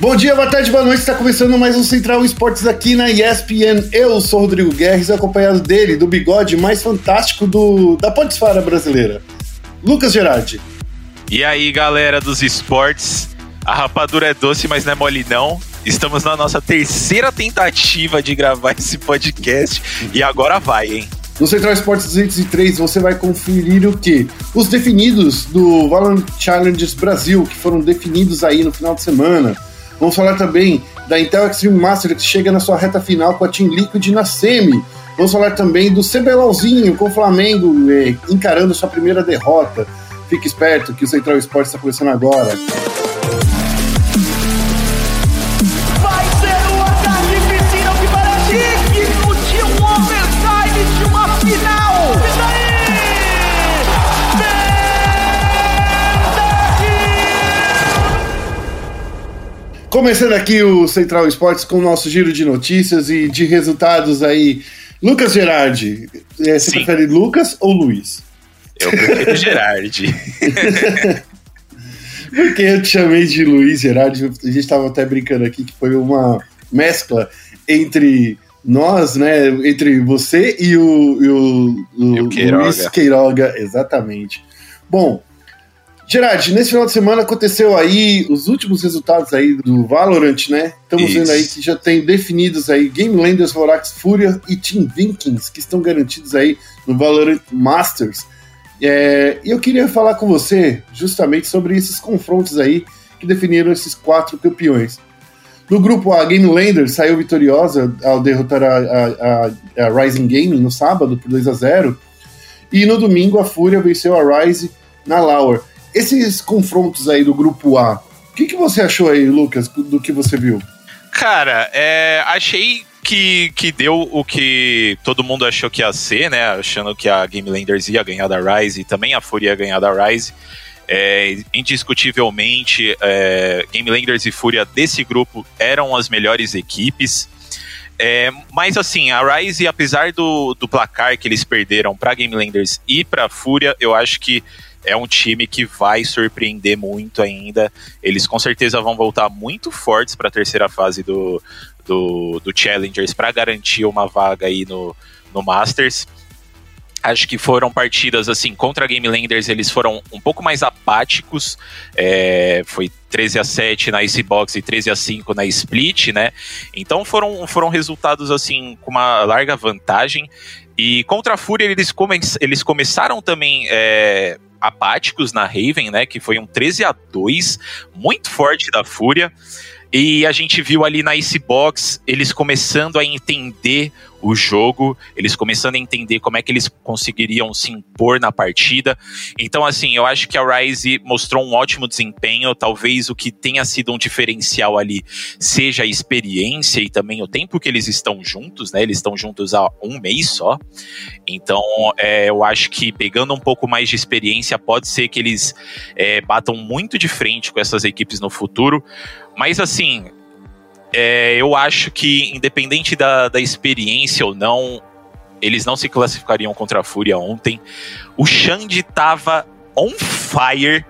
Bom dia, boa tarde, boa noite. Está começando mais um Central Esportes aqui na ESPN. Eu sou o Rodrigo Guerres, acompanhado dele, do bigode mais fantástico do, da Podesfara brasileira, Lucas Gerardi. E aí, galera dos esportes, a rapadura é doce, mas não é mole não. Estamos na nossa terceira tentativa de gravar esse podcast e agora vai, hein? No Central Esportes 203 você vai conferir o que? Os definidos do Valorant Challengers Brasil, que foram definidos aí no final de semana Vamos falar também da Intel Extreme Master, que chega na sua reta final com a Team Liquid na semi. Vamos falar também do CBLOLzinho com o Flamengo eh, encarando sua primeira derrota. Fique esperto que o Central Esporte está começando agora. Começando aqui o Central Esportes com o nosso giro de notícias e de resultados aí. Lucas Gerardi, é, você Sim. prefere Lucas ou Luiz? Eu prefiro Gerardi. Porque eu te chamei de Luiz Gerardi, a gente estava até brincando aqui que foi uma mescla entre nós, né? Entre você e o, e o, o, e o Queiroga. Luiz Queiroga, exatamente. Bom, Gerard, nesse final de semana aconteceu aí os últimos resultados aí do Valorant, né? Estamos Isso. vendo aí que já tem definidos aí Game Landers, Vorax, Fúria e Team Vikings, que estão garantidos aí no Valorant Masters. É, e eu queria falar com você justamente sobre esses confrontos aí que definiram esses quatro campeões. No grupo A, Game Landers saiu vitoriosa ao derrotar a, a, a, Rising Gaming no sábado por 2 a 0 e no domingo a Fúria venceu a Rise na Lauer. Esses confrontos aí do grupo A, o que, que você achou aí, Lucas, do que você viu? Cara, é, achei que, que deu o que todo mundo achou que ia ser, né? Achando que a Game Landers ia ganhar da Rise e também a Fúria ia ganhar da Rise. É, indiscutivelmente, é, Game Landers e Fúria desse grupo eram as melhores equipes. É, mas assim, a Rise, apesar do, do placar que eles perderam para Game Landers e para Fúria, eu acho que é um time que vai surpreender muito ainda. Eles com certeza vão voltar muito fortes para a terceira fase do, do, do Challengers para garantir uma vaga aí no, no Masters. Acho que foram partidas assim contra a Game Landers, eles foram um pouco mais apáticos. É, foi 13 a 7 na Icebox e 13 a 5 na Split, né? Então foram, foram resultados assim com uma larga vantagem. E contra a Fúria eles, come, eles começaram também é, apáticos na Raven, né? Que foi um 13 a 2 muito forte da Fúria. E a gente viu ali na Icebox eles começando a entender o jogo, eles começando a entender como é que eles conseguiriam se impor na partida. Então, assim, eu acho que a Rise mostrou um ótimo desempenho. Talvez o que tenha sido um diferencial ali seja a experiência e também o tempo que eles estão juntos, né? Eles estão juntos há um mês só. Então, é, eu acho que pegando um pouco mais de experiência, pode ser que eles é, batam muito de frente com essas equipes no futuro. Mas, assim, é, eu acho que, independente da, da experiência ou não, eles não se classificariam contra a Fúria ontem. O Xande tava on fire.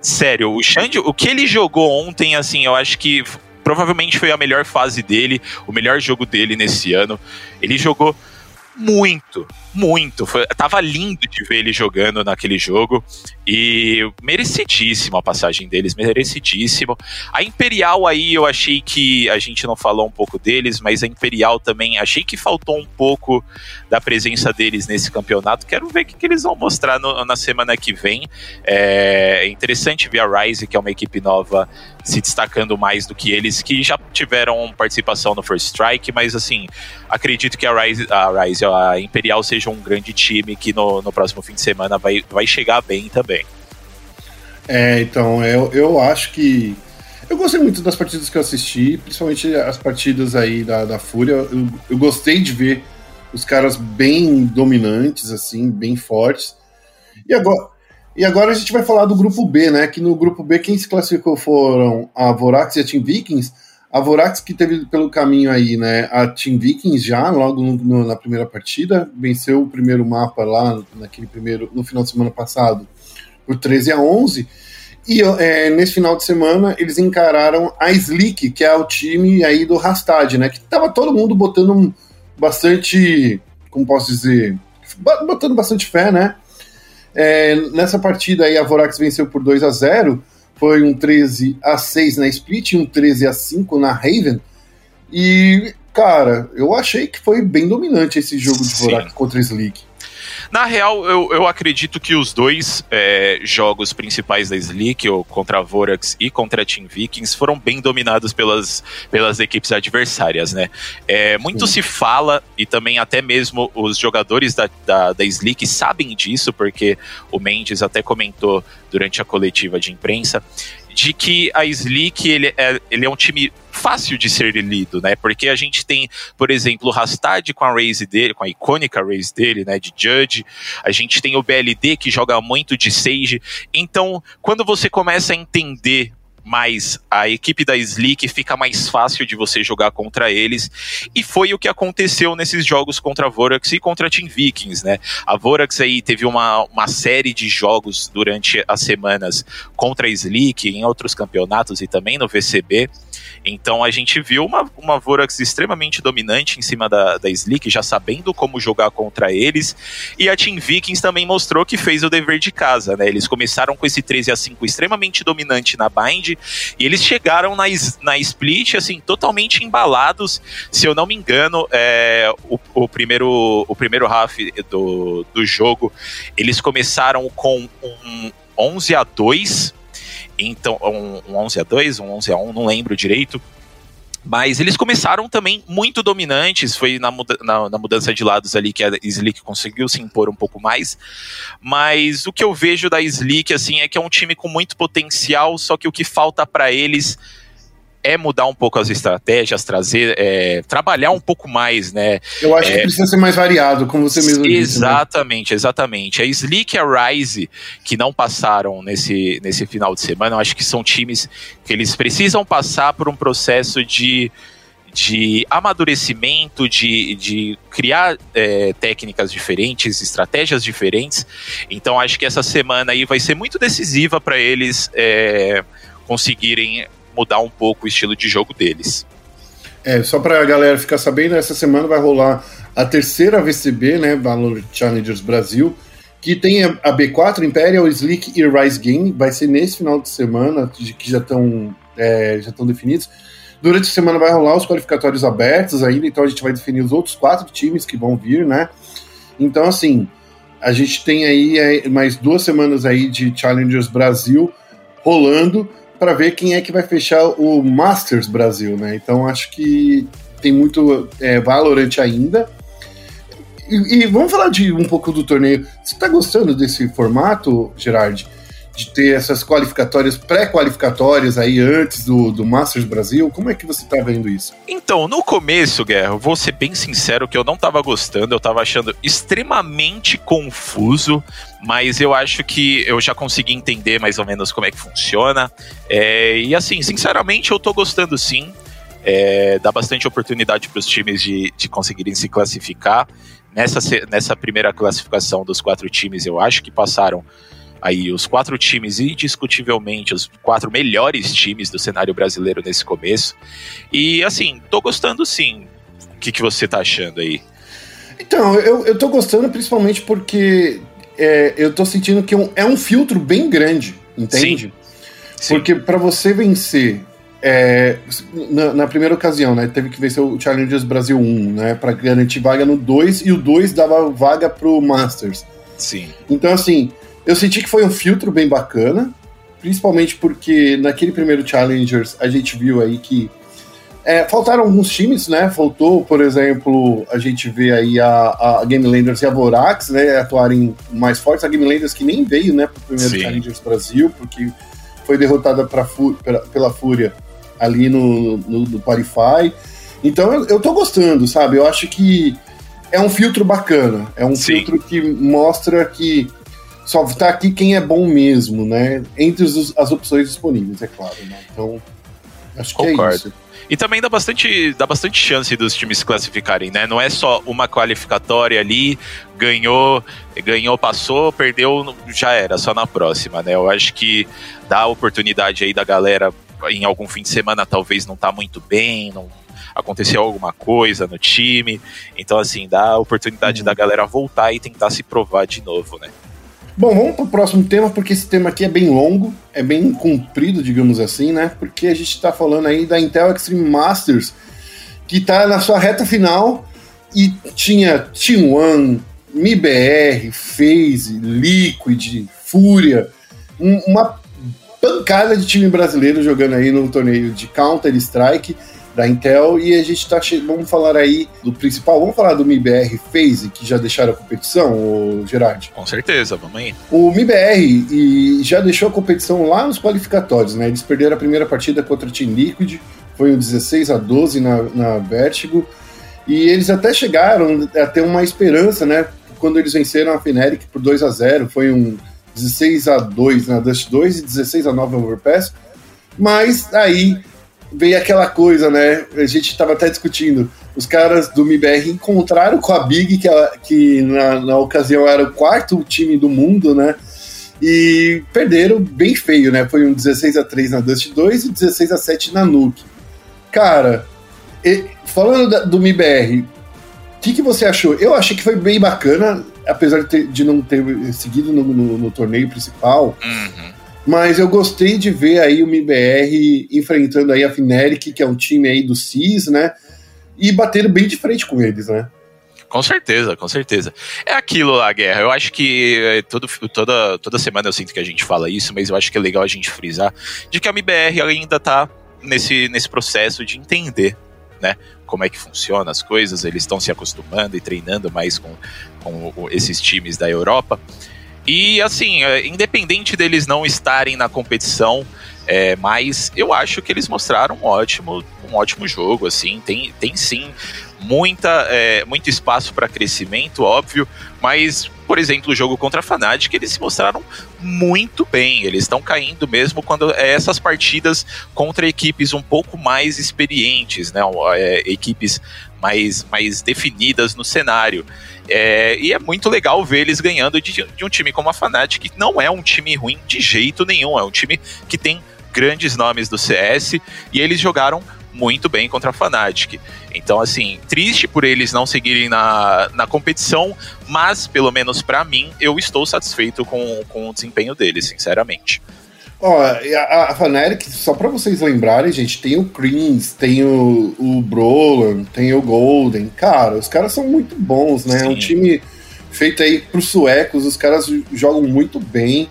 Sério, o Xande, o que ele jogou ontem, assim, eu acho que provavelmente foi a melhor fase dele, o melhor jogo dele nesse ano. Ele jogou muito, muito. Foi, tava lindo de ver ele jogando naquele jogo. E merecidíssimo a passagem deles, merecidíssimo. A Imperial aí eu achei que a gente não falou um pouco deles, mas a Imperial também achei que faltou um pouco da presença deles nesse campeonato. Quero ver o que, que eles vão mostrar no, na semana que vem. É interessante ver a Rise, que é uma equipe nova, se destacando mais do que eles, que já tiveram participação no First Strike, mas assim, acredito que a Rise, a, Rise, a Imperial seja um grande time que no, no próximo fim de semana vai, vai chegar bem também. É, então, eu, eu acho que. Eu gostei muito das partidas que eu assisti, principalmente as partidas aí da, da Fúria. Eu, eu gostei de ver os caras bem dominantes, assim, bem fortes. E agora, e agora a gente vai falar do grupo B, né? Que no grupo B quem se classificou foram a Vorax e a Team Vikings. A Vorax que teve pelo caminho aí, né? A Team Vikings já, logo no, na primeira partida, venceu o primeiro mapa lá naquele primeiro, no final de semana passado, por 13 a 11. E é, nesse final de semana eles encararam a Slick, que é o time aí do Rastad, né? Que tava todo mundo botando bastante, como posso dizer, botando bastante fé, né? É, nessa partida aí a Vorax venceu por 2 a 0 foi um 13 a 6 na Split, um 13 a 5 na Raven. E, cara, eu achei que foi bem dominante esse jogo de Vorax contra Slick. Na real, eu, eu acredito que os dois é, jogos principais da Slick, ou contra a Vorax e contra a Team Vikings, foram bem dominados pelas, pelas equipes adversárias, né? É, muito Sim. se fala, e também até mesmo os jogadores da, da, da Slick sabem disso, porque o Mendes até comentou durante a coletiva de imprensa, de que a Slick ele é, ele é um time fácil de ser lido, né? Porque a gente tem, por exemplo, o Rastad com a raise dele, com a icônica raise dele, né, de Judge. A gente tem o BLD que joga muito de Sage. Então, quando você começa a entender mas a equipe da Slick fica mais fácil de você jogar contra eles. E foi o que aconteceu nesses jogos contra a Vorax e contra a Team Vikings, né? A Vorax aí teve uma, uma série de jogos durante as semanas contra a Slick, em outros campeonatos e também no VCB. Então a gente viu uma, uma Vorax extremamente dominante em cima da, da Slick, já sabendo como jogar contra eles. E a Team Vikings também mostrou que fez o dever de casa, né? Eles começaram com esse 13 a 5 extremamente dominante na Bind, e eles chegaram na, na Split, assim, totalmente embalados. Se eu não me engano, é, o, o, primeiro, o primeiro half do, do jogo, eles começaram com um 11 a 2 então, um, um 11 a 2 um 11 a 1 não lembro direito. Mas eles começaram também muito dominantes, foi na, muda na, na, mudança de lados ali que a Slick conseguiu se impor um pouco mais. Mas o que eu vejo da Slick assim é que é um time com muito potencial, só que o que falta para eles é mudar um pouco as estratégias, trazer, é, trabalhar um pouco mais, né? Eu acho é, que precisa ser mais variado, como você mesmo exatamente, disse. Exatamente, né? exatamente. A Slick e a Rise, que não passaram nesse, nesse final de semana, eu acho que são times que eles precisam passar por um processo de, de amadurecimento, de, de criar é, técnicas diferentes, estratégias diferentes. Então acho que essa semana aí vai ser muito decisiva para eles é, conseguirem mudar um pouco o estilo de jogo deles. É, só para a galera ficar sabendo, essa semana vai rolar a terceira VCB, né, Valor Challengers Brasil, que tem a B4, Imperial, Slick e Rise Game, vai ser nesse final de semana, que já estão é, já estão definidos. Durante a semana vai rolar os qualificatórios abertos ainda, então a gente vai definir os outros quatro times que vão vir, né? Então, assim, a gente tem aí é, mais duas semanas aí de Challengers Brasil rolando para ver quem é que vai fechar o Masters Brasil, né? Então acho que tem muito é, ainda. E, e, vamos falar de um pouco do torneio. Você está gostando desse formato, Gerard? De ter essas qualificatórias, pré-qualificatórias aí antes do, do Masters Brasil? Como é que você está vendo isso? Então, no começo, Guerra, vou ser bem sincero que eu não estava gostando, eu estava achando extremamente confuso mas eu acho que eu já consegui entender mais ou menos como é que funciona. É, e assim, sinceramente, eu tô gostando sim. É, dá bastante oportunidade para os times de, de conseguirem se classificar. Nessa, nessa primeira classificação dos quatro times, eu acho que passaram aí os quatro times, indiscutivelmente, os quatro melhores times do cenário brasileiro nesse começo. E assim, tô gostando sim. O que, que você tá achando aí? Então, eu, eu tô gostando principalmente porque é, eu tô sentindo que é um, é filtro bem grande, entende? Sim. Porque para você vencer é, na, na, primeira ocasião, né, teve que vencer o Challengers Brasil 1, né, para garantir vaga no 2 e o 2 dava vaga pro Masters. Sim. Então assim, eu senti que foi um filtro bem bacana, principalmente porque naquele primeiro Challengers a gente viu aí que é, faltaram alguns times, né? Faltou, por exemplo, a gente vê aí a, a Game Landers e a Vorax, né? Atuarem mais fortes. A Game Landers que nem veio, né? Pro primeiro Sim. Challengers Brasil, porque foi derrotada pra, pela, pela Fúria ali no, no, no Parify. Então eu, eu tô gostando, sabe? Eu acho que é um filtro bacana. É um Sim. filtro que mostra que só tá aqui quem é bom mesmo, né? Entre os, as opções disponíveis, é claro. Né? Então Acho que Concordo. é isso. E também dá bastante, dá bastante chance dos times se classificarem, né? Não é só uma qualificatória ali, ganhou, ganhou, passou, perdeu, já era, só na próxima, né? Eu acho que dá a oportunidade aí da galera em algum fim de semana talvez não tá muito bem, não aconteceu alguma coisa no time. Então, assim, dá a oportunidade uhum. da galera voltar e tentar se provar de novo, né? Bom, vamos para o próximo tema, porque esse tema aqui é bem longo, é bem comprido, digamos assim, né? Porque a gente está falando aí da Intel Extreme Masters, que está na sua reta final e tinha T1, MIBR, FaZe, Liquid, Fúria, um, uma pancada de time brasileiro jogando aí no torneio de Counter-Strike da Intel e a gente tá vamos falar aí do principal, vamos falar do MIBR Phase que já deixaram a competição, o Gerard? Com certeza, vamos aí. O MIBR e já deixou a competição lá nos qualificatórios, né? Eles perderam a primeira partida contra o Team Liquid, foi um 16 a 12 na, na Vertigo, e eles até chegaram a ter uma esperança, né? Quando eles venceram a Fnatic por 2 a 0 foi um 16 a 2 na Dust 2 e 16 a 9 no Overpass, mas aí veio aquela coisa, né? A gente estava até discutindo. Os caras do MIBR encontraram com a Big, que, ela, que na, na ocasião era o quarto time do mundo, né? E perderam bem feio, né? Foi um 16 a 3 na Dust 2 e 16 a 7 na Nuke. Cara, e, falando da, do MIBR, o que, que você achou? Eu achei que foi bem bacana, apesar de, ter, de não ter seguido no, no, no torneio principal. Uhum. Mas eu gostei de ver aí o MBR enfrentando aí a Fnatic, que é um time aí do CIS, né? E batendo bem de frente com eles, né? Com certeza, com certeza. É aquilo lá, Guerra. Eu acho que é, todo, toda, toda semana eu sinto que a gente fala isso, mas eu acho que é legal a gente frisar de que a MBR ainda tá nesse, nesse processo de entender, né? Como é que funciona as coisas, eles estão se acostumando e treinando mais com, com esses times da Europa. E assim, é, independente deles não estarem na competição, é, mas eu acho que eles mostraram um ótimo, um ótimo jogo, assim, tem, tem sim muita, é, muito espaço para crescimento, óbvio, mas, por exemplo, o jogo contra a Fnatic, eles se mostraram muito bem, eles estão caindo mesmo quando é essas partidas contra equipes um pouco mais experientes, né, é, equipes mais, mais definidas no cenário. É, e é muito legal ver eles ganhando de, de um time como a Fnatic, que não é um time ruim de jeito nenhum, é um time que tem grandes nomes do CS e eles jogaram muito bem contra a Fnatic. Então, assim, triste por eles não seguirem na, na competição, mas, pelo menos para mim, eu estou satisfeito com, com o desempenho deles, sinceramente. Ó, a, a Fnatic, só pra vocês lembrarem, gente, tem o Creams, tem o, o Brolan, tem o Golden. Cara, os caras são muito bons, né? Sim. É um time feito aí pros suecos, os caras jogam muito bem.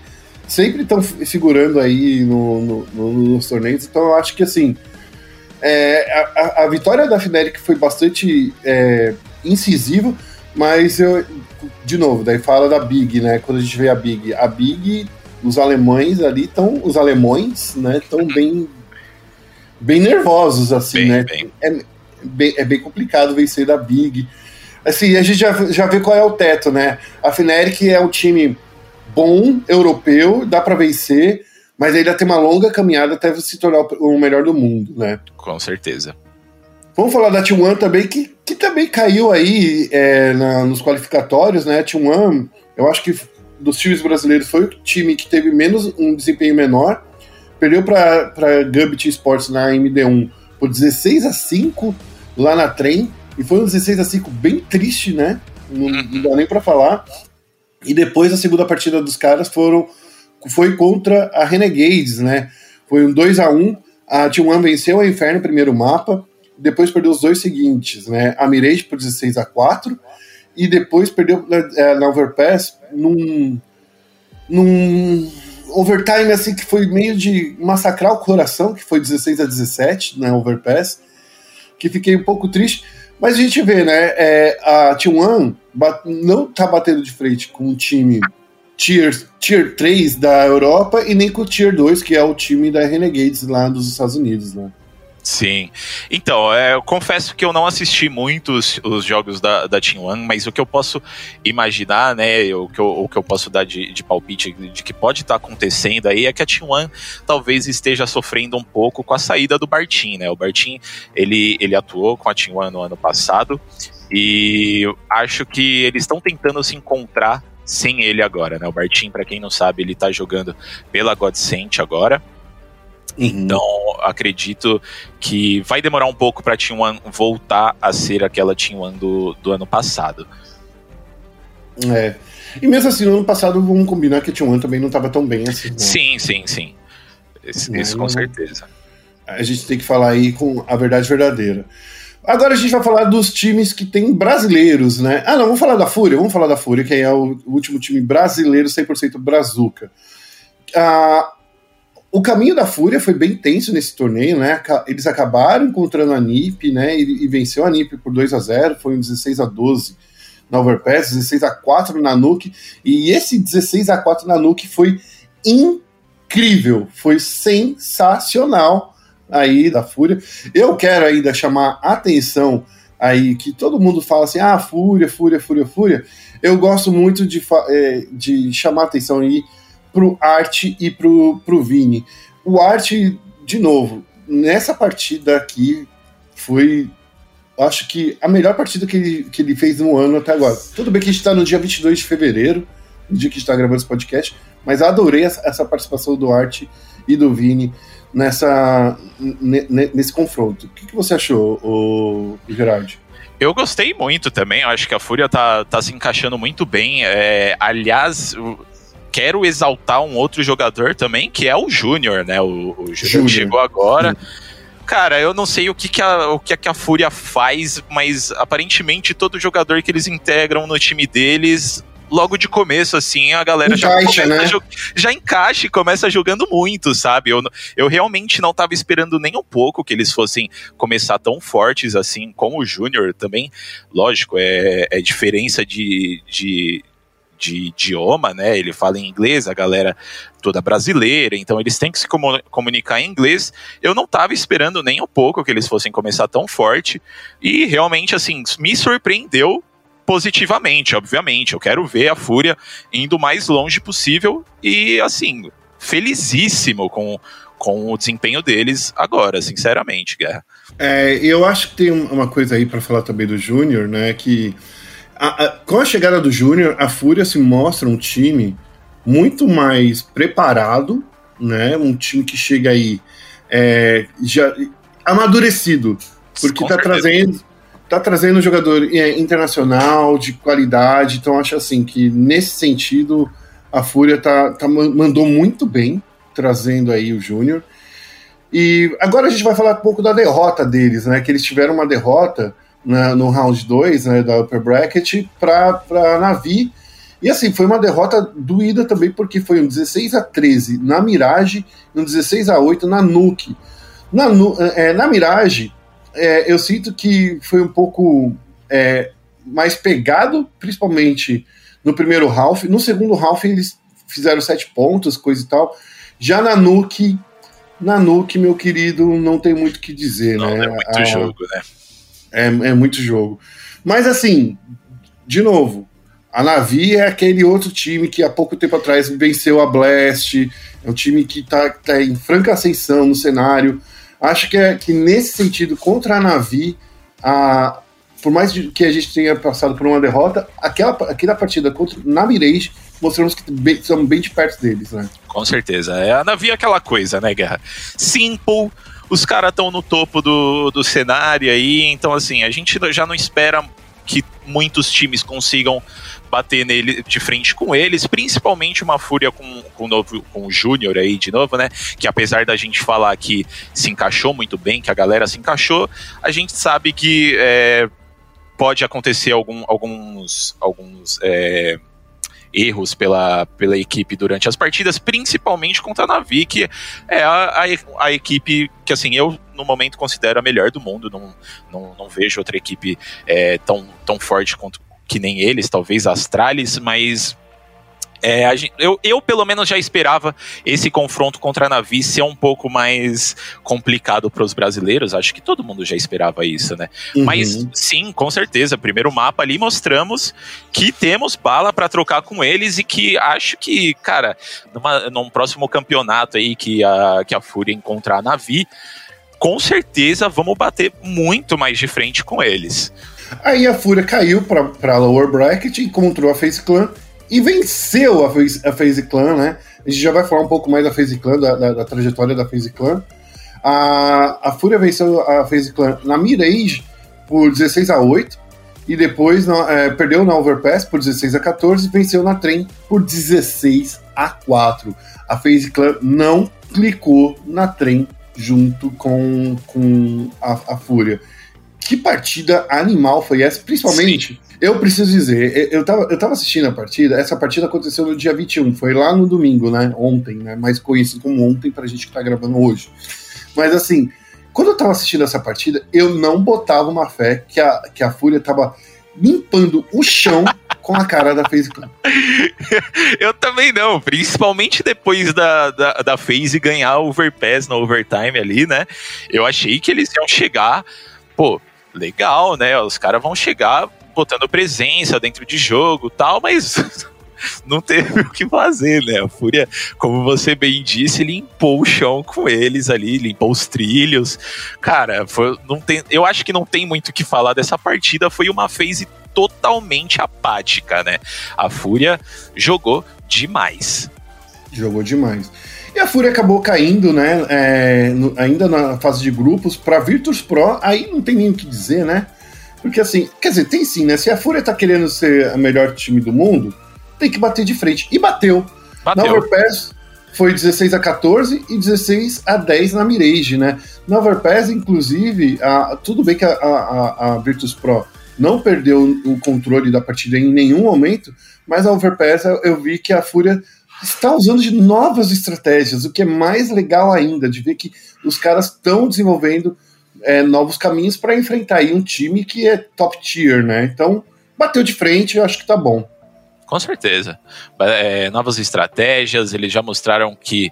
Sempre estão figurando aí no, no, no, nos torneios, então eu acho que assim. É, a, a, vitória da Fnatic foi bastante é, incisiva, mas eu, de novo, daí fala da Big, né? Quando a gente vê a Big, a Big os alemães ali estão, os alemões, né, estão bem, bem nervosos, assim, bem, né? Bem. É, bem, é bem complicado vencer da Big. Assim, a gente já, já vê qual é o teto, né? A Fnatic é um time bom, europeu, dá para vencer, mas ainda tem uma longa caminhada até se tornar o melhor do mundo, né? Com certeza. Vamos falar da T1 também, que, que também caiu aí é, na, nos qualificatórios, né? A T1, eu acho que dos times brasileiros foi o time que teve menos um desempenho menor. Perdeu para Gambit Sports na MD1 por 16 a 5 lá na trem. E foi um 16 a 5 bem triste, né? Não, não dá nem para falar. E depois a segunda partida dos caras foram foi contra a Renegades, né? Foi um 2 a 1 A T1 venceu a Inferno no primeiro mapa, depois perdeu os dois seguintes, né? A Mirage por 16 a 4 e depois perdeu é, na Overpass num, num overtime assim que foi meio de massacrar o coração, que foi 16 a 17 na Overpass, que fiquei um pouco triste. Mas a gente vê, né? É, a T1 não tá batendo de frente com um time tier, tier 3 da Europa e nem com o Tier 2, que é o time da Renegades lá dos Estados Unidos, né? Sim. Então, é, eu confesso que eu não assisti muitos os jogos da, da Team One, mas o que eu posso imaginar, né, o que eu, o que eu posso dar de, de palpite de que pode estar tá acontecendo aí é que a Team One talvez esteja sofrendo um pouco com a saída do Bartim, né? O Bartim, ele, ele atuou com a Team One no ano passado e acho que eles estão tentando se encontrar sem ele agora, né? O Bartim, para quem não sabe, ele tá jogando pela Godsent agora. Uhum. Então, acredito que vai demorar um pouco para Team One voltar a ser aquela Team One do, do ano passado. É. E mesmo assim, no ano passado, vamos combinar que a Team One também não estava tão bem assim. Né? Sim, sim, sim. Isso, isso com certeza. A gente tem que falar aí com a verdade verdadeira. Agora a gente vai falar dos times que tem brasileiros, né? Ah, não, vamos falar da Fúria, vamos falar da Fúria, que é o último time brasileiro 100% brazuca. Ah, o caminho da Fúria foi bem tenso nesse torneio, né? Eles acabaram encontrando a NiP, né? E, e venceu a NiP por 2 a 0 foi um 16 a 12 na Overpass, 16 a 4 na Nuke. E esse 16 a 4 na Nuke foi incrível, foi sensacional aí da Fúria. Eu quero ainda chamar atenção aí que todo mundo fala assim: ah, Fúria, Fúria, Fúria, Fúria. Eu gosto muito de, é, de chamar atenção aí pro Art e pro, pro Vini. O Art, de novo, nessa partida aqui foi acho que a melhor partida que ele, que ele fez no ano até agora. Tudo bem que a gente está no dia 22 de fevereiro, no dia que a gente está gravando esse podcast, mas adorei essa, essa, participação do Art e do Vini nessa, nesse confronto. O que, que você achou, o, Gerard? Eu gostei muito também, eu acho que a Fúria tá, tá se encaixando muito bem. É, aliás, quero exaltar um outro jogador também, que é o Júnior, né? O, o Júnior chegou agora. Cara, eu não sei o que, que, a, o que, que a Fúria faz, mas aparentemente todo jogador que eles integram no time deles logo de começo, assim, a galera encaixa, já né? já encaixa e começa jogando muito, sabe? Eu, eu realmente não tava esperando nem um pouco que eles fossem começar tão fortes assim, como o Júnior também. Lógico, é, é diferença de, de, de idioma, né? Ele fala em inglês, a galera toda brasileira, então eles têm que se comunicar em inglês. Eu não estava esperando nem um pouco que eles fossem começar tão forte e realmente assim me surpreendeu positivamente, obviamente. Eu quero ver a Fúria indo mais longe possível e assim felizíssimo com com o desempenho deles agora, sinceramente, Guerra. É, eu acho que tem uma coisa aí para falar também do Júnior, né? Que a, a, com a chegada do Júnior, a Fúria se mostra um time muito mais preparado, né? Um time que chega aí é, já amadurecido, porque está trazendo tá trazendo um jogador é, internacional de qualidade. Então acho assim que nesse sentido a Fúria tá, tá mandou muito bem trazendo aí o Júnior. E agora a gente vai falar um pouco da derrota deles, né? Que eles tiveram uma derrota na, no round 2 né, da Upper Bracket para a Navi. E assim, foi uma derrota doída também, porque foi um 16 a 13 na Mirage e um 16 a 8 na Nuke. Na, é, na Mirage, é, eu sinto que foi um pouco é, mais pegado, principalmente no primeiro half. No segundo half, eles fizeram sete pontos, coisa e tal. Já na Nuke, na Nuke, meu querido, não tem muito o que dizer, não, né? É muito a, jogo, né? É, é muito jogo. Mas assim, de novo, a Navi é aquele outro time que há pouco tempo atrás venceu a Blast, é um time que está tá em franca ascensão no cenário. Acho que, é, que nesse sentido, contra a Navi, a, por mais que a gente tenha passado por uma derrota, aquela, aquela partida contra na Mirage mostramos que bem, estamos bem de perto deles, né? Com certeza. É, a Navi é aquela coisa, né, Guerra? Simple os caras estão no topo do, do cenário aí, então assim, a gente já não espera que muitos times consigam bater nele de frente com eles, principalmente uma fúria com, com, o, novo, com o Júnior aí de novo, né? Que apesar da gente falar que se encaixou muito bem, que a galera se encaixou, a gente sabe que é, pode acontecer algum, alguns, alguns é, erros pela, pela equipe durante as partidas, principalmente contra a Navi, que é a, a, a, equipe que, assim, eu no momento considero a melhor do mundo. Não, não, não vejo outra equipe é, tão, tão forte quanto que nem eles, talvez Astralis, mas É, gente, eu, eu, pelo menos, já esperava esse confronto contra a Navi ser um pouco mais complicado para os brasileiros. Acho que todo mundo já esperava isso, né? Uhum. Mas sim, com certeza. Primeiro mapa ali mostramos que temos bala para trocar com eles e que acho que, cara, numa, num próximo campeonato aí que a, que a Fúria encontrar a Navi, com certeza vamos bater muito mais de frente com eles. Aí a Fúria caiu para lower bracket, encontrou a Face Clan e venceu a FaZe, a FaZe Clan, né? A gente já vai falar um pouco mais da FaZe Clan, da, da, da trajetória da FaZe Clan. A, a Fúria venceu a FaZe Clan na Mirage por 16 a 8 e depois na, é, perdeu na Overpass por 16 a 14 e venceu na Trem por 16 a 4. A FaZe Clan não clicou na Trem junto com, com a, a Fúria. Que partida animal foi essa, principalmente. Sim. Eu preciso dizer, eu tava, eu tava assistindo a partida, essa partida aconteceu no dia 21, foi lá no domingo, né? Ontem, né? Mais conhecido como ontem pra gente que tá gravando hoje. Mas assim, quando eu tava assistindo essa partida, eu não botava uma fé que a, que a Fúria tava limpando o chão com a cara da FaZe Clan. eu também não, principalmente depois da, da, da FaZe ganhar o Overpass no overtime ali, né? Eu achei que eles iam chegar, pô, legal, né? Os caras vão chegar botando presença dentro de jogo tal, mas não teve o que fazer, né? A Fúria, como você bem disse, limpou o chão com eles ali, limpou os trilhos. Cara, foi, não tem, eu acho que não tem muito o que falar dessa partida. Foi uma phase totalmente apática, né? A Fúria jogou demais. Jogou demais. E a Fúria acabou caindo, né? É, no, ainda na fase de grupos, para Virtus Pro, aí não tem nem o que dizer, né? Porque assim, quer dizer, tem sim, né? Se a Fúria tá querendo ser a melhor time do mundo, tem que bater de frente. E bateu. bateu. Na Overpass foi 16 a 14 e 16 a 10 na Mirage, né? Na Overpass, inclusive, a, tudo bem que a, a, a Virtus Pro não perdeu o controle da partida em nenhum momento, mas a Overpass eu, eu vi que a Fúria está usando de novas estratégias, o que é mais legal ainda, de ver que os caras estão desenvolvendo é, novos caminhos para enfrentar aí um time que é top tier, né? Então, bateu de frente, eu acho que tá bom. Com certeza. É, novas estratégias, eles já mostraram que,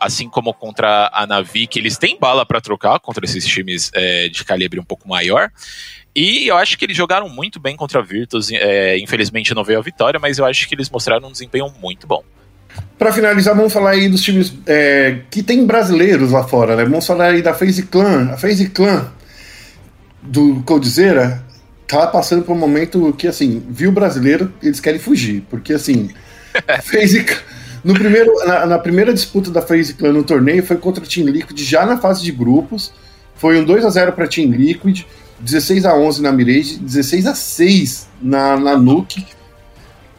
assim como contra a Navi, que eles têm bala para trocar contra esses times é, de calibre um pouco maior. E eu acho que eles jogaram muito bem contra a Virtus. É, infelizmente não veio a vitória, mas eu acho que eles mostraram um desempenho muito bom. Para finalizar, vamos falar aí dos times é, que tem brasileiros lá fora, né? Vamos falar aí da FaZe Clan. A FaZe Clan do Coldzera tá passando por um momento que, assim, viu o brasileiro, eles querem fugir. Porque, assim, FaZe no primeiro, na, na, primeira disputa da FaZe Clan no torneio foi contra o Team Liquid já na fase de grupos. Foi um 2 a 0 para Team Liquid, 16 a 11 na Mirage, 16 a 6 na, na Nuke.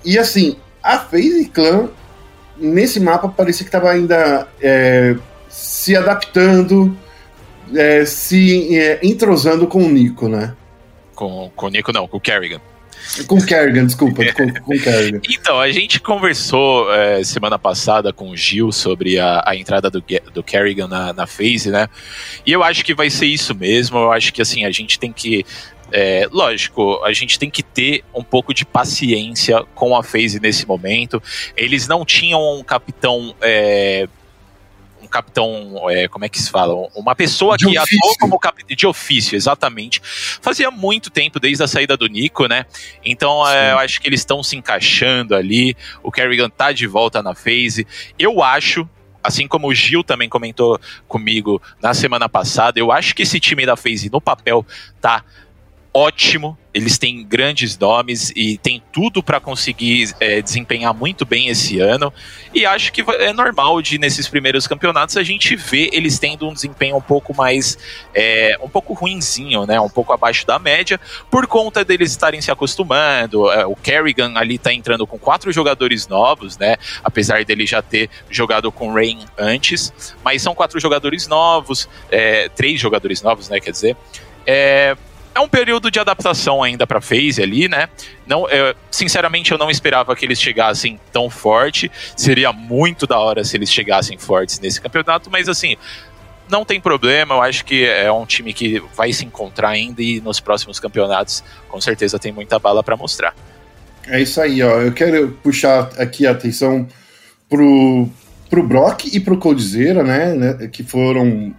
E, assim, a FaZe Clan nesse mapa parecia que estava ainda é, se adaptando, é, se é, entrosando com o Nico, né? Com, com o Nico não, com o Kerrigan. Com o Kerrigan, desculpa, com, com o Kerrigan. Então, a gente conversou é, semana passada com o Gil sobre a, a entrada do, do Kerrigan na, na phase, né? E eu acho que vai ser isso mesmo. Eu acho que assim, a gente tem que é, lógico, a gente tem que ter um pouco de paciência com a FaZe nesse momento. Eles não tinham um capitão. É, um capitão, é, como é que se fala? Uma pessoa de que ofício. atuou como capitão de ofício, exatamente. Fazia muito tempo, desde a saída do Nico, né? Então é, eu acho que eles estão se encaixando ali. O Kerrigan tá de volta na phase. Eu acho, assim como o Gil também comentou comigo na semana passada, eu acho que esse time da FaZe no papel tá ótimo. Eles têm grandes nomes e tem tudo para conseguir é, desempenhar muito bem esse ano. E acho que é normal de nesses primeiros campeonatos a gente ver eles tendo um desempenho um pouco mais é, um pouco ruinzinho, né? Um pouco abaixo da média, por conta deles estarem se acostumando. É, o Kerrigan ali tá entrando com quatro jogadores novos, né? Apesar dele já ter jogado com Rain antes, mas são quatro jogadores novos, é, três jogadores novos, né? Quer dizer. É, é um período de adaptação ainda para phase ali, né? Não, eu, sinceramente, eu não esperava que eles chegassem tão forte. Seria muito da hora se eles chegassem fortes nesse campeonato, mas assim, não tem problema. Eu acho que é um time que vai se encontrar ainda e nos próximos campeonatos, com certeza, tem muita bala para mostrar. É isso aí, ó. Eu quero puxar aqui a atenção pro, pro Brock e pro Coldzera, né, né? Que foram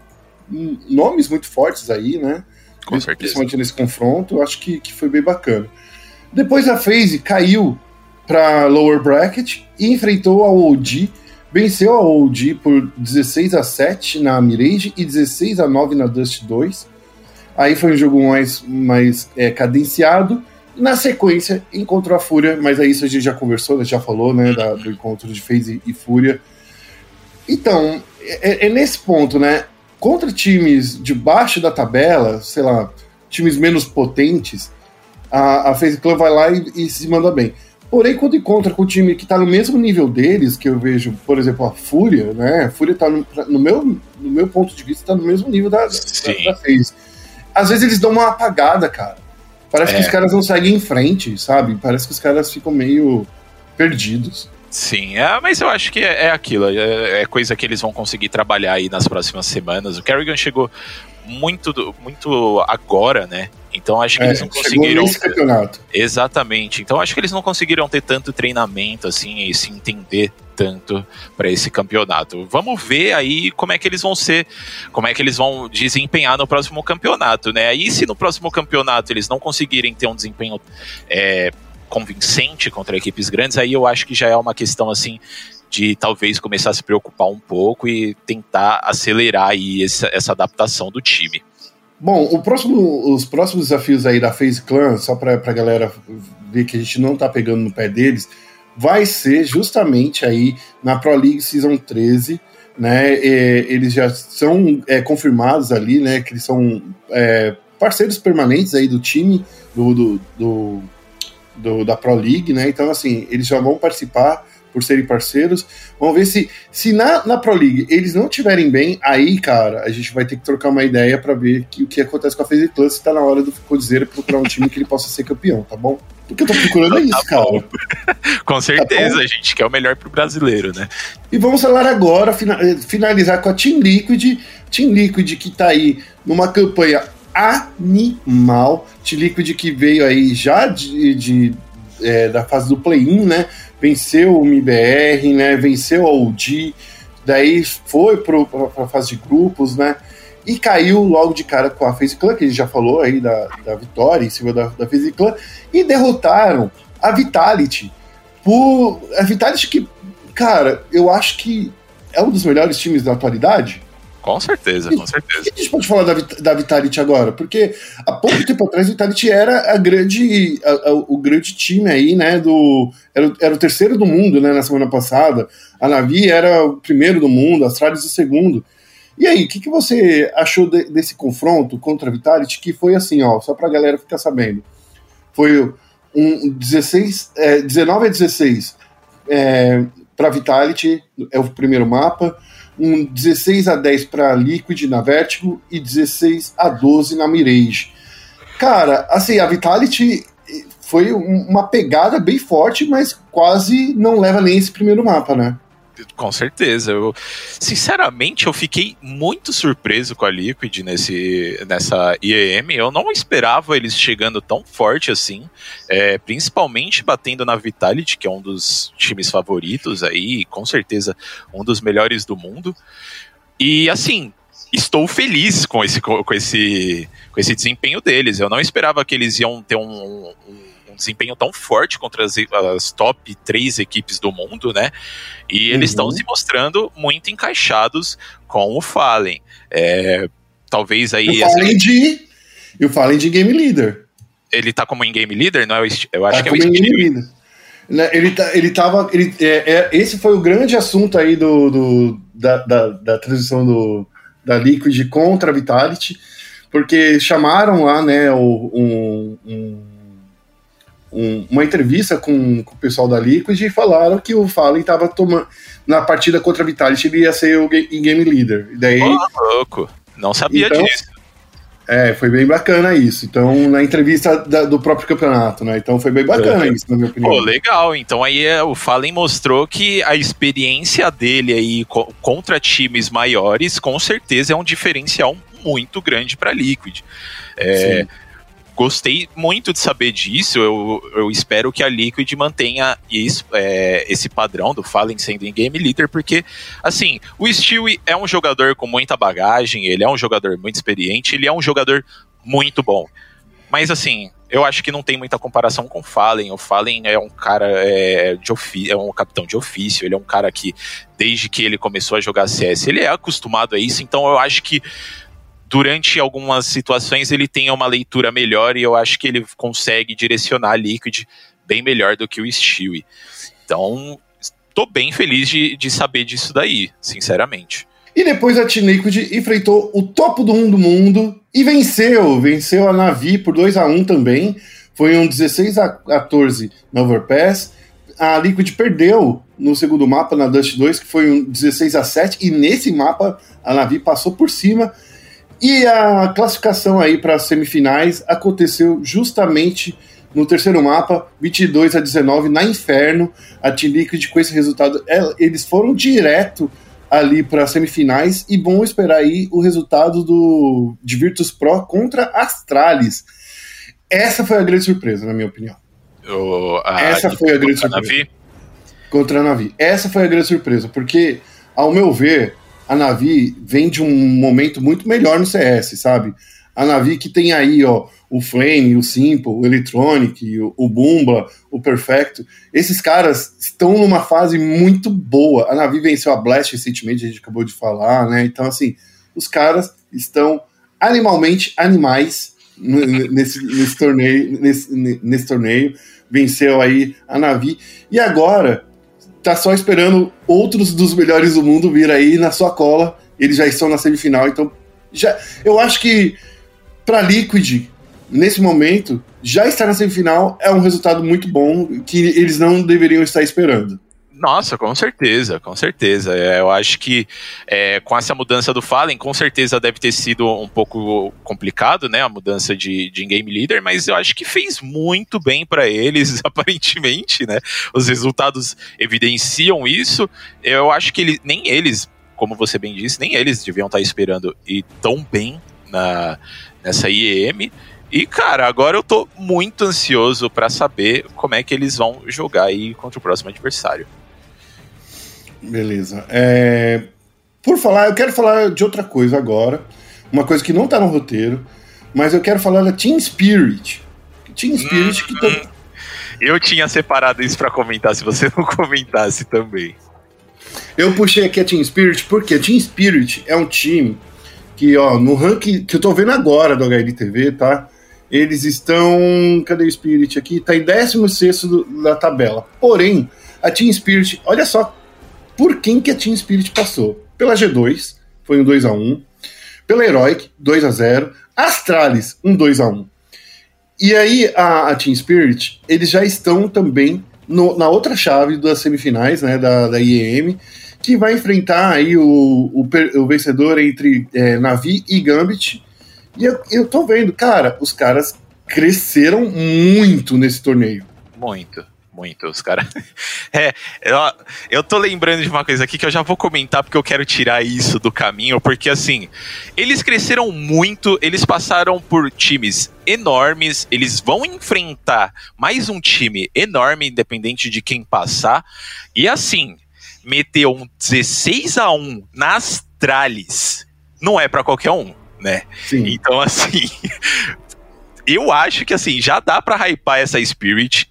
nomes muito fortes aí, né? Com certeza. Principalmente nesse confronto, eu acho que, que foi bem bacana. Depois a FaZe caiu para lower bracket e enfrentou a OG, venceu a OG por 16 a 7 na Mirage e 16 a 9 na Dust 2. Aí foi um jogo mais, mais é, cadenciado. Na sequência, encontrou a Fúria, mas aí isso a gente já conversou, já falou, né, da, do encontro de FaZe e Fúria. Então, é, é nesse ponto, né? Contra times de baixo da tabela, sei lá, times menos potentes, a, a FaZe Clan vai lá e, e, se manda bem. Porém, quando encontra com o time que está no mesmo nível deles, que eu vejo, por exemplo, a Fúria, né? A Fúria está no, no, meu, no meu ponto de vista, está no mesmo nível da, da, da FaZe. Às vezes eles dão uma apagada, cara. Parece é. que os caras não seguem em frente, sabe? Parece que os caras ficam meio perdidos. Sim, é, mas eu acho que é, é aquilo, é, é, coisa que eles vão conseguir trabalhar aí nas próximas semanas. O Kerrigan chegou muito, muito agora, né? Então acho que é, eles não conseguiram. Nesse campeonato. Exatamente. Então acho que eles não conseguiram ter tanto treinamento assim e se entender tanto para esse campeonato. Vamos ver aí como é que eles vão ser, como é que eles vão desempenhar no próximo campeonato, né? Aí se no próximo campeonato eles não conseguirem ter um desempenho é, convincente contra equipes grandes, aí eu acho que já é uma questão assim de talvez começar a se preocupar um pouco e tentar acelerar aí essa, essa adaptação do time. Bom, próximo, os próximos desafios aí da FaZe Clan, só para a galera ver que a gente não tá pegando no pé deles, vai ser justamente aí na Pro League Season 13, né? Eles já são é, confirmados ali, né? Que eles são é, parceiros permanentes aí do time do, do, do, do, da Pro League, né? Então, assim, eles já vão participar por serem parceiros. Vamos ver se, se na, na Pro League eles não estiverem bem, aí, cara, a gente vai ter que trocar uma ideia para ver que, o que acontece com a FaZe Plus se tá na hora do Codizeiro procurar um time que ele possa ser campeão, tá bom? O que eu tô procurando é isso, tá cara. com certeza, tá a gente quer o melhor pro brasileiro, né? E vamos falar agora, finalizar com a Team Liquid. Team Liquid que tá aí numa campanha animal. Team Liquid que veio aí já de, de é, da fase do play-in, né? venceu o MBR, né? Venceu a OG, daí foi para a fase de grupos, né? E caiu logo de cara com a FaZe que já falou aí da, da vitória em cima da, da FaZe e derrotaram a Vitality. Por, a Vitality que, cara, eu acho que é um dos melhores times da atualidade. Com certeza, com certeza. O que a gente pode falar da, da Vitality agora? Porque há pouco tempo atrás a Vitality era a grande, a, a, o grande time aí, né? Do, era, era o terceiro do mundo, né? Na semana passada. A Navi era o primeiro do mundo, a Astralis o segundo. E aí, o que, que você achou de, desse confronto contra a Vitality? Que foi assim, ó, só pra galera ficar sabendo. Foi um 16, é, 19 a 16 é, para Vitality, é o primeiro mapa um 16 a 10 para Liquid na Vertigo e 16 a 12 na Mirage. Cara, assim, a Vitality foi uma pegada bem forte, mas quase não leva nem esse primeiro mapa, né? Com certeza. Eu, sinceramente, eu fiquei muito surpreso com a Liquid nesse, nessa IEM. Eu não esperava eles chegando tão forte assim, é, principalmente batendo na Vitality, que é um dos times favoritos aí, com certeza um dos melhores do mundo. E assim, estou feliz com esse, com esse, com esse desempenho deles. Eu não esperava que eles iam ter um, um desempenho tão forte contra as, as top três equipes do mundo, né? E eles estão uhum. se mostrando muito encaixados com o Fallen. É, talvez aí. O Fallen de. E o Fallen de Game Leader. Ele tá como em Game Leader, não é o, Eu acho tá que é o Game Leader. Né, ele, tá, ele tava. Ele, é, é, esse foi o grande assunto aí do, do da, da, da, transição do, da Liquid contra a Vitality, porque chamaram lá, né, o, um, um um, uma entrevista com, com, o pessoal da Liquid e falaram que o Fallen estava tomando. Na partida contra a Vitality, ele ia ser o game leader. E daí, oh, louco! Não sabia então, disso. É, foi bem bacana isso. Então, na entrevista da, do próprio campeonato, né? Então foi bem bacana é. isso, na minha opinião. Pô, legal. Então aí é, o Fallen mostrou que a experiência dele aí co contra times maiores, com certeza é um diferencial muito grande para Liquid. É, Sim gostei muito de saber disso. Eu, eu espero que a Liquid mantenha isso, é, esse padrão do Fallen sendo em game leader, porque, assim, o Stewie é um jogador com muita bagagem, ele é um jogador muito experiente, ele é um jogador muito bom. Mas, assim, eu acho que não tem muita comparação com o Fallen. O Fallen é um cara é, de é um capitão de ofício, ele é um cara que, desde que ele começou a jogar CS, ele é acostumado a isso, então eu acho que durante algumas situações ele tem uma leitura melhor e eu acho que ele consegue direcionar a Liquid bem melhor do que o Stewie. Então, tô bem feliz de, de saber disso daí, sinceramente. E depois a Team Liquid enfrentou o topo do mundo, mundo e venceu. Venceu a Navi por 2 a 1 também. Foi um 16 a 14 no Overpass. A Liquid perdeu no segundo mapa, na Dust 2, que foi um 16 a 7 E nesse mapa a Navi passou por cima e a classificação aí para as semifinais aconteceu justamente no terceiro mapa, 22 a 19, na Inferno. A Team Liquid, com esse resultado, é, eles foram direto ali para as semifinais e vão esperar aí o resultado do, de Virtus Pro contra Astralis. Essa foi a grande surpresa, na minha opinião. A, Essa foi a grande surpresa. Navi? Contra a Navi. Essa foi a grande surpresa, porque, ao meu ver, a Navi vem de um momento muito melhor no CS, sabe? A Navi que tem aí, ó, o Flame, o Simple, o Electronic, o, o Bumba, o Perfecto. Esses caras estão numa fase muito boa. A Navi venceu a Blast recentemente, a gente acabou de falar, né? Então, assim, os caras estão animalmente animais nesse, nesse torneio, nesse, nesse torneio. Venceu aí a Navi. E agora tá só esperando outros dos melhores do mundo vir aí na sua cola. Eles já estão na semifinal, então já, eu acho que para Liquid nesse momento já estar na semifinal é um resultado muito bom que eles não deveriam estar esperando. Nossa, com certeza, com certeza. É, eu acho que é, com essa mudança do Fallen, com certeza deve ter sido um pouco complicado, né? A mudança de, de game leader, mas eu acho que fez muito bem para eles, aparentemente, né? Os resultados evidenciam isso. Eu acho que ele, nem eles, como você bem disse, nem eles deviam estar esperando ir tão bem na, nessa IEM. E, cara, agora eu tô muito ansioso para saber como é que eles vão jogar aí contra o próximo adversário. Beleza. É, por falar, eu quero falar de outra coisa agora. Uma coisa que não tá no roteiro, mas eu quero falar da Team Spirit. Team Spirit que tá... Eu tinha separado isso para comentar, se você não comentasse também. Eu puxei aqui a Team Spirit porque a Team Spirit é um time que, ó, no ranking que eu tô vendo agora do HLTV, tá? Eles estão. Cadê o Spirit aqui? Tá em 16 da tabela. Porém, a Team Spirit, olha só por quem que a Team Spirit passou. Pela G2, foi um 2 a 1 Pela Heroic, 2 a 0 Astralis, um 2 a 1 E aí, a, a Team Spirit, eles já estão também no, na outra chave das semifinais, né, da, da IEM, que vai enfrentar aí o, o, o vencedor entre é, Navi e Gambit. E eu, eu tô vendo, cara, os caras cresceram muito nesse torneio. Muito muito. Os caras. é, eu, eu tô lembrando de uma coisa aqui que eu já vou comentar porque eu quero tirar isso do caminho, porque assim, eles cresceram muito, eles passaram por times enormes, eles vão enfrentar mais um time enorme, independente de quem passar, e assim, meteu um 16 a 1 nas trales. Não é para qualquer um, né? Sim. Então, assim, eu acho que assim, já dá para hypar essa Spirit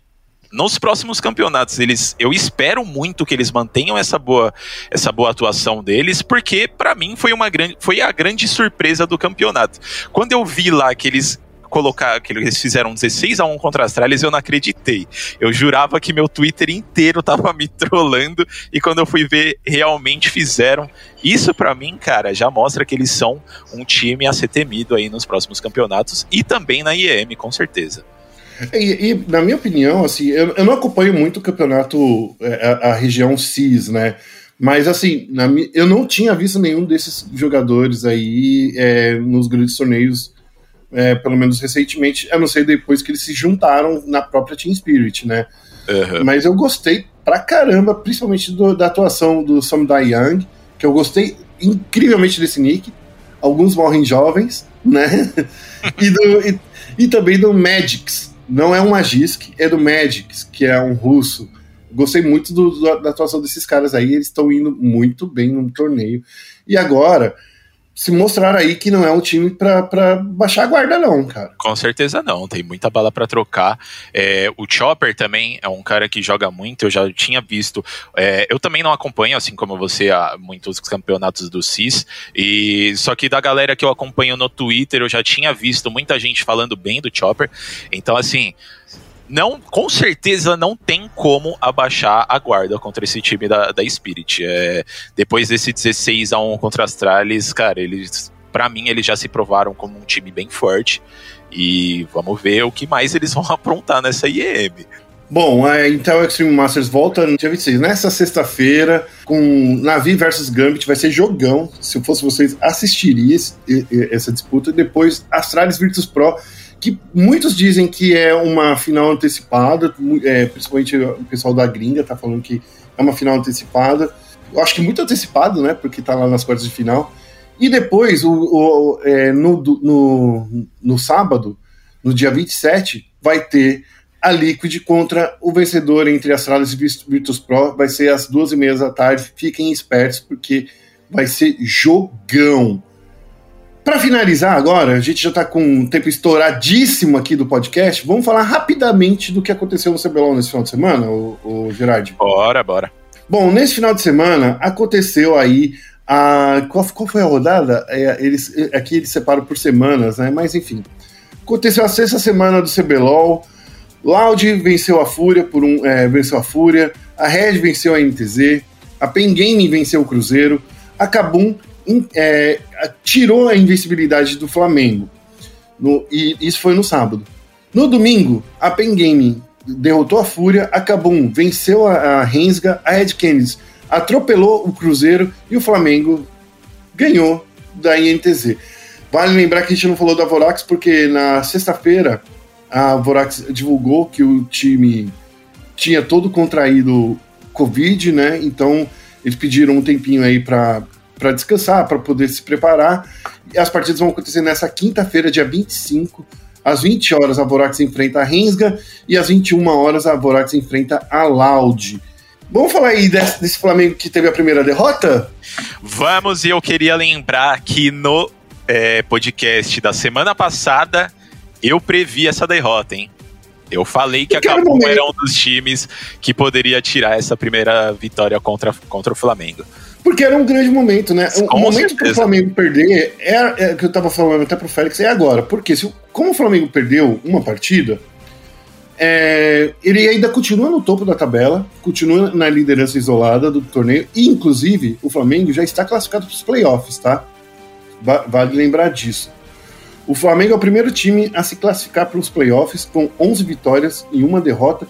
nos próximos campeonatos, eles, eu espero muito que eles mantenham essa boa, essa boa atuação deles, porque para mim foi uma grande, foi a grande surpresa do campeonato. Quando eu vi lá que eles colocar que eles fizeram 16 a 1 contra as Astralis, eu não acreditei. Eu jurava que meu Twitter inteiro tava me trollando e quando eu fui ver, realmente fizeram. Isso para mim, cara, já mostra que eles são um time a ser temido aí nos próximos campeonatos e também na IEM, com certeza. E, e, na minha opinião, assim, eu, eu não acompanho muito o campeonato, é, a, a região CIS, né? Mas assim, na, eu não tinha visto nenhum desses jogadores aí é, nos grandes torneios, é, pelo menos recentemente, a não ser depois que eles se juntaram na própria Team Spirit, né? Uhum. Mas eu gostei pra caramba, principalmente do, da atuação do Sam Young, que eu gostei incrivelmente desse nick. Alguns morrem jovens, né? e, do, e, e, também do Magix. Não é um Magisk, é do Magix, que é um russo. Gostei muito do, da atuação desses caras aí, eles estão indo muito bem no torneio. E agora, se mostrar aí que não é um time para baixar a guarda, não, cara. Com certeza não, tem muita bala para trocar. É, o Chopper também é um cara que joga muito, eu já tinha visto. É, eu também não acompanho, assim como você, a muitos campeonatos do CIS, e só que da galera que eu acompanho no Twitter, eu já tinha visto muita gente falando bem do Chopper. Então, assim, não, com certeza não tem como abaixar a guarda contra esse time da, da Spirit. É, depois desse 16 a 1 contra as Astralis, cara, eles, para mim, eles já se provaram como um time bem forte. E vamos ver o que mais eles vão aprontar nessa IEM. Bom, a Intel Extreme Masters volta no dia 26, nessa sexta-feira, com Navi versus Gambit, vai ser jogão. Se fosse vocês, assistiria essa disputa. Depois, Astralis Virtus Pro que muitos dizem que é uma final antecipada, é, principalmente o pessoal da gringa tá falando que é uma final antecipada. Eu acho que muito antecipado, né? Porque tá lá nas quartas de final. E depois, o, o é, no, no, no sábado, no dia 27, vai ter a Liquid contra o vencedor entre Astralis e Virtus Pro. Vai ser às duas e meia da tarde. Fiquem espertos, porque vai ser jogão. Para finalizar agora, a gente já está com um tempo estouradíssimo aqui do podcast. Vamos falar rapidamente do que aconteceu no CBLOL nesse final de semana, o, o Gerard? Bora, bora. Bom, nesse final de semana aconteceu aí a. Qual, qual foi a rodada? É, eles, aqui eles separam por semanas, né? Mas enfim. Aconteceu a sexta semana do CBLOL. Loud venceu a Fúria por um. É, venceu a Fúria. A Red venceu a NTZ. A Pen Gaming venceu o Cruzeiro. A Kabum é, tirou a invencibilidade do Flamengo. No, e isso foi no sábado. No domingo, a Pen Gaming derrotou a Fúria, a Cabum venceu a, a Rensga, a Red Canids atropelou o Cruzeiro e o Flamengo ganhou da INTZ. Vale lembrar que a gente não falou da Vorax porque na sexta-feira a Vorax divulgou que o time tinha todo contraído Covid, né? Então eles pediram um tempinho aí para para descansar, para poder se preparar. E as partidas vão acontecer nessa quinta-feira, dia 25. Às 20 horas a Vorax enfrenta a Rensga e às 21 horas a Vorax enfrenta a Loud. Vamos falar aí desse, desse, Flamengo que teve a primeira derrota? Vamos, e eu queria lembrar que no é, podcast da semana passada eu previ essa derrota, hein? Eu falei que a Capum era um dos times que poderia tirar essa primeira vitória contra, contra o Flamengo. Porque era um grande momento, né? o momento para o Flamengo perder é, é, que eu tava falando até pro Félix, é agora. Porque se, como o Flamengo perdeu uma partida, é, ele ainda continua no topo da tabela, continua na liderança isolada do torneio, e inclusive o Flamengo já está classificado para os playoffs, tá? Vale lembrar disso. O Flamengo é o primeiro time a se classificar para os playoffs com 11 vitórias e uma derrota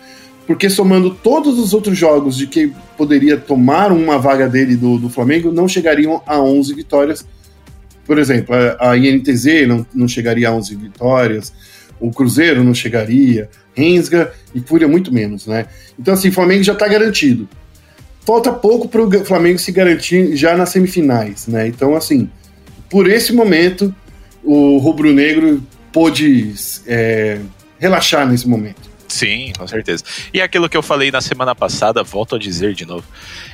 porque somando todos os outros jogos de que poderia tomar uma vaga dele do, do Flamengo, não chegariam a 11 vitórias. Por exemplo, a, a INTZ não, não chegaria a 11 vitórias, o Cruzeiro não chegaria, Rensga e Fúria muito menos, né? Então, assim, o Flamengo já está garantido. Falta pouco para o Flamengo se garantir já nas semifinais, né? Então, assim, por esse momento, o rubro-negro pôde é, relaxar nesse momento. Sim, com certeza. E aquilo que eu falei na semana passada, volto a dizer de novo.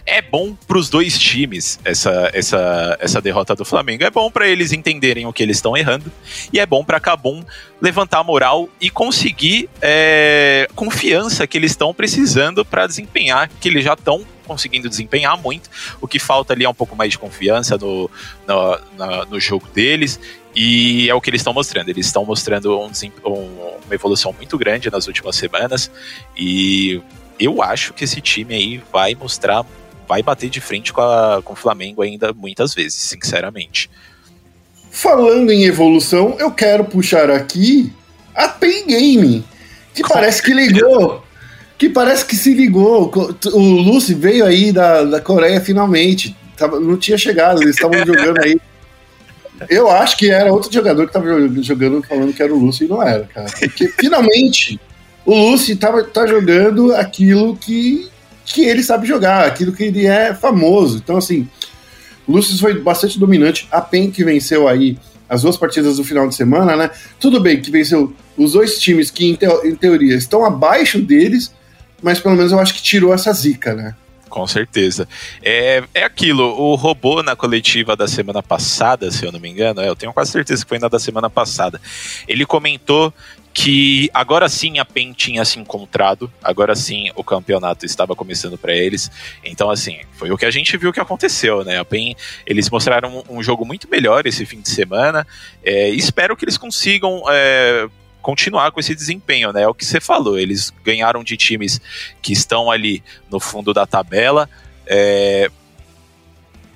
É bom para os dois times essa, essa, essa derrota do Flamengo. É bom para eles entenderem o que eles estão errando. E é bom para Cabum levantar a moral e conseguir é, confiança que eles estão precisando para desempenhar, que eles já estão conseguindo desempenhar muito. O que falta ali é um pouco mais de confiança no, no, no jogo deles. E é o que eles estão mostrando. Eles estão mostrando um, um, uma evolução muito grande nas últimas semanas. E eu acho que esse time aí vai mostrar, vai bater de frente com, a, com o Flamengo ainda muitas vezes, sinceramente. Falando em evolução, eu quero puxar aqui a Pen Game, que com parece que ligou. Que parece que se ligou. O Lucy veio aí da, da Coreia finalmente. Tava, não tinha chegado, eles estavam jogando aí eu acho que era outro jogador que tava jogando falando que era o Lúcio e não era, cara. Porque finalmente o Lúcio tava, tá jogando aquilo que, que ele sabe jogar, aquilo que ele é famoso. Então, assim, o Lúcio foi bastante dominante. A PEN que venceu aí as duas partidas do final de semana, né? Tudo bem que venceu os dois times que, em, teo em teoria, estão abaixo deles, mas pelo menos eu acho que tirou essa zica, né? Com certeza. É, é aquilo, o robô na coletiva da semana passada, se eu não me engano, é, eu tenho quase certeza que foi na da semana passada. Ele comentou que agora sim a PEN tinha se encontrado, agora sim o campeonato estava começando para eles. Então, assim, foi o que a gente viu que aconteceu, né? A PEN, eles mostraram um, jogo muito melhor esse fim de semana. É, espero que eles consigam. É, continuar com esse desempenho, né? É o que você falou. Eles ganharam de times que estão ali no fundo da tabela. É,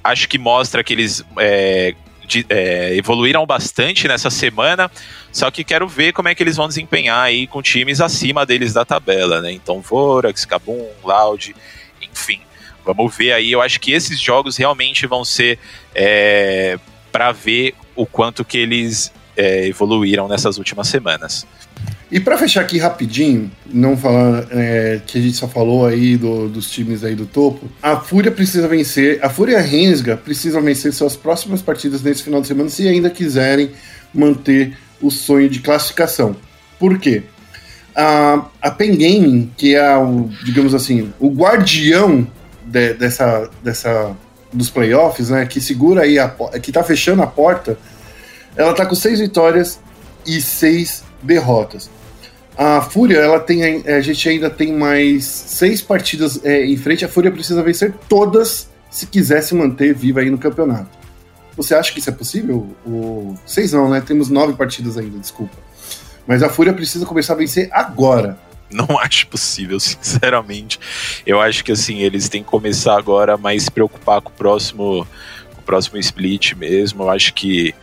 acho que mostra que eles é, de, é, evoluíram bastante nessa semana. Só que quero ver como é que eles vão desempenhar aí com times acima deles da tabela, né? Então, Vorax, Kabum, Loud, enfim. Vamos ver aí. Eu acho que esses jogos realmente vão ser é, para ver o quanto que eles é, evoluíram nessas últimas semanas. E para fechar aqui rapidinho, não falar é, que a gente só falou aí do, dos times aí do topo, a Fúria precisa vencer, a Fúria Rensga precisam vencer suas próximas partidas nesse final de semana se ainda quiserem manter o sonho de classificação. Por quê? A, a Pen Gaming, que é o, digamos assim, o guardião de, dessa, dessa dos playoffs, né, que segura aí a, que tá fechando a porta ela tá com seis vitórias e seis derrotas. A Fúria, ela tem, a gente ainda tem mais seis partidas é, em frente. A Fúria precisa vencer todas se quiser se manter viva aí no campeonato. Você acha que isso é possível? O... Seis não, né? Temos nove partidas ainda, desculpa. Mas a Fúria precisa começar a vencer agora. Não acho possível, sinceramente. Eu acho que assim, eles têm que começar agora, mas se preocupar com o próximo, com o próximo split mesmo. Eu acho que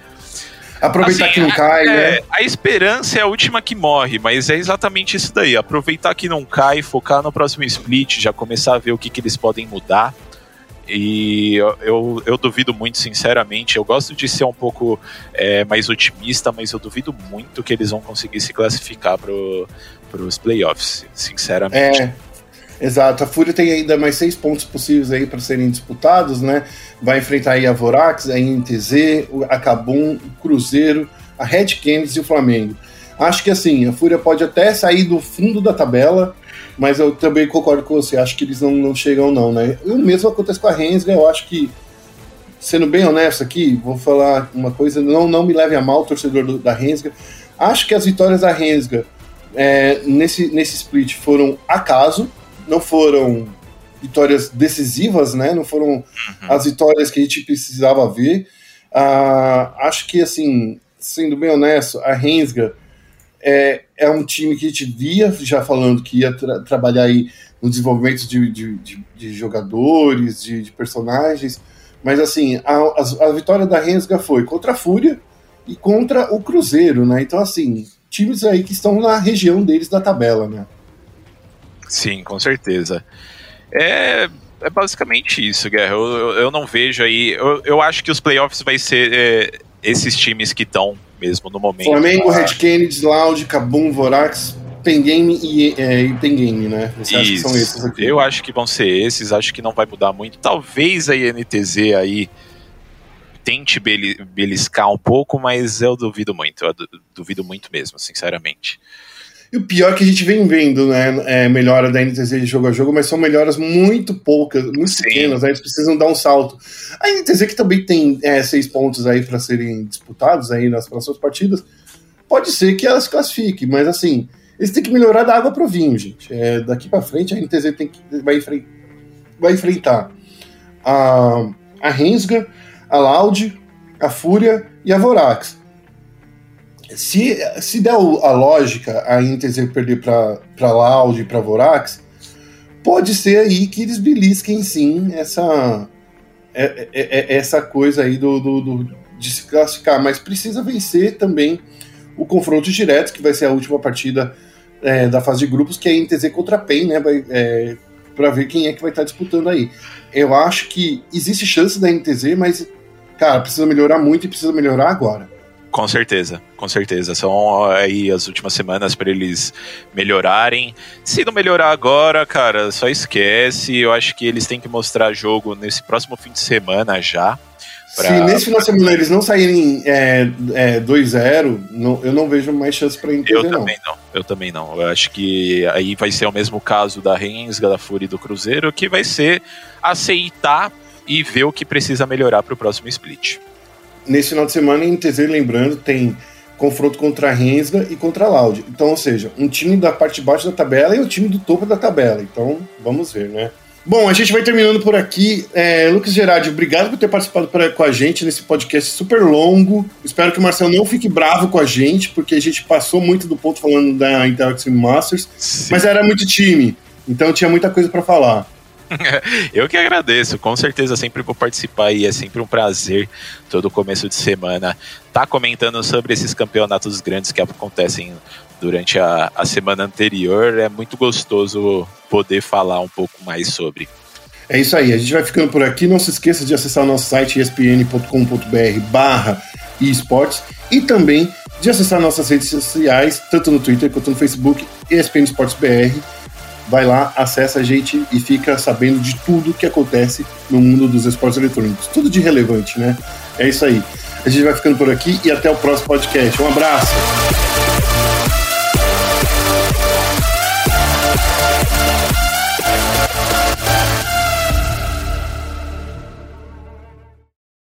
Aproveitar assim, que não cai, é, né? A esperança é a última que morre, mas é exatamente isso daí. Aproveitar que não cai, focar no próximo split, já começar a ver o que, que eles podem mudar. E eu, eu, eu, duvido muito, sinceramente. Eu gosto de ser um pouco é, mais otimista, mas eu duvido muito que eles vão conseguir se classificar para os playoffs, sinceramente. É. Exato, a Fúria tem ainda mais seis pontos possíveis aí para serem disputados, né? Vai enfrentar aí a Vorax, a INTZ, a Cabum, o Cruzeiro, a Red Canids e o Flamengo. Acho que assim, a Fúria pode até sair do fundo da tabela, mas eu também concordo com você, acho que eles não, não chegam não, né? E o mesmo acontece com a Rensga, eu acho que, sendo bem honesto aqui, vou falar uma coisa, não, não me leve a mal, torcedor do, da Rensga, acho que as vitórias da Rensga é, nesse, nesse split foram acaso, não foram vitórias decisivas, né? Não foram uhum. as vitórias que a gente precisava ver. Uh, acho que, assim, sendo bem honesto, a Rensga é, é um time que a gente via já falando que ia tra trabalhar aí no desenvolvimento de, de, de, de jogadores, de, de, personagens, mas assim, a, a, a, vitória da Rensga foi contra a Fúria e contra o Cruzeiro, né? Então, assim, times aí que estão na região deles da tabela, né? Sim, com certeza. É, é basicamente isso, Guerra. Eu, eu, eu não vejo aí. Eu, eu acho que os playoffs vai ser é, esses times que estão mesmo no momento. Flamengo. Red Kennedy, Loud, Kabum, Vorax, Pengame e, é, e Pengame, né? Você acha que são esses aqui? Eu acho que vão ser esses, acho que não vai mudar muito. Talvez a INTZ aí tente beliscar um pouco, mas eu duvido muito. Eu duvido muito mesmo, sinceramente. E o pior é que a gente vem vendo, né? É, melhora da NTZ de jogo a jogo, mas são melhoras muito poucas, muito Sim. pequenas, né? Eles precisam dar um salto. A NTZ, que também tem é, seis pontos aí para serem disputados aí nas próximas partidas, pode ser que elas classifiquem, mas assim, eles têm que melhorar da água pro vinho, gente. É, daqui para frente a NTZ tem que, vai, enfre vai enfrentar a, a Rensga, a Loud, a Fúria e a Vorax se, se der a lógica a Inter perder para Loud e para Vorax, pode ser aí que eles belisquem sim essa, é, é, é, essa coisa aí do, do, do, de se classificar, mas precisa vencer também o confronto direto, que vai ser a última partida é, da fase de grupos, que é INTZ contra a PEN, né? É, para ver quem é que vai estar disputando aí. Eu acho que existe chance da INTZ, mas, cara, precisa melhorar muito e precisa melhorar agora. Com certeza, com certeza. São aí as últimas semanas para eles melhorarem. Se não melhorar agora, cara, só esquece. Eu acho que eles têm que mostrar jogo nesse próximo fim de semana já. Pra... Se nesse final de semana eles não saírem é, é, 2-0, eu não vejo mais chance para Inter. Eu não. também não. Eu também não. Eu acho que aí vai ser o mesmo caso da Rensga, da Fúria e do Cruzeiro, que vai ser aceitar e ver o que precisa melhorar para o próximo split. Nesse final de semana, em TZ, lembrando, tem confronto contra a Rensga e contra a Loud. Então, ou seja, um time da parte de baixo da tabela e o time do topo da tabela. Então, vamos ver, né? Bom, a gente vai terminando por aqui. É, Lucas Gerardi, obrigado por ter participado pra, com a gente nesse podcast super longo. Espero que o Marcelo não fique bravo com a gente, porque a gente passou muito do ponto falando da Interactive Masters, Sim. mas era muito time, então tinha muita coisa para falar. Eu que agradeço, com certeza sempre vou participar e é sempre um prazer todo começo de semana tá comentando sobre esses campeonatos grandes que acontecem durante a, a semana anterior. É muito gostoso poder falar um pouco mais sobre. É isso aí, a gente vai ficando por aqui. Não se esqueça de acessar o nosso site espn.com.br esportes e também de acessar nossas redes sociais, tanto no Twitter quanto no Facebook, ESPN Esportes BR vai lá, acessa a gente e fica sabendo de tudo que acontece no mundo dos esportes eletrônicos. Tudo de relevante, né? É isso aí. A gente vai ficando por aqui e até o próximo podcast. Um abraço!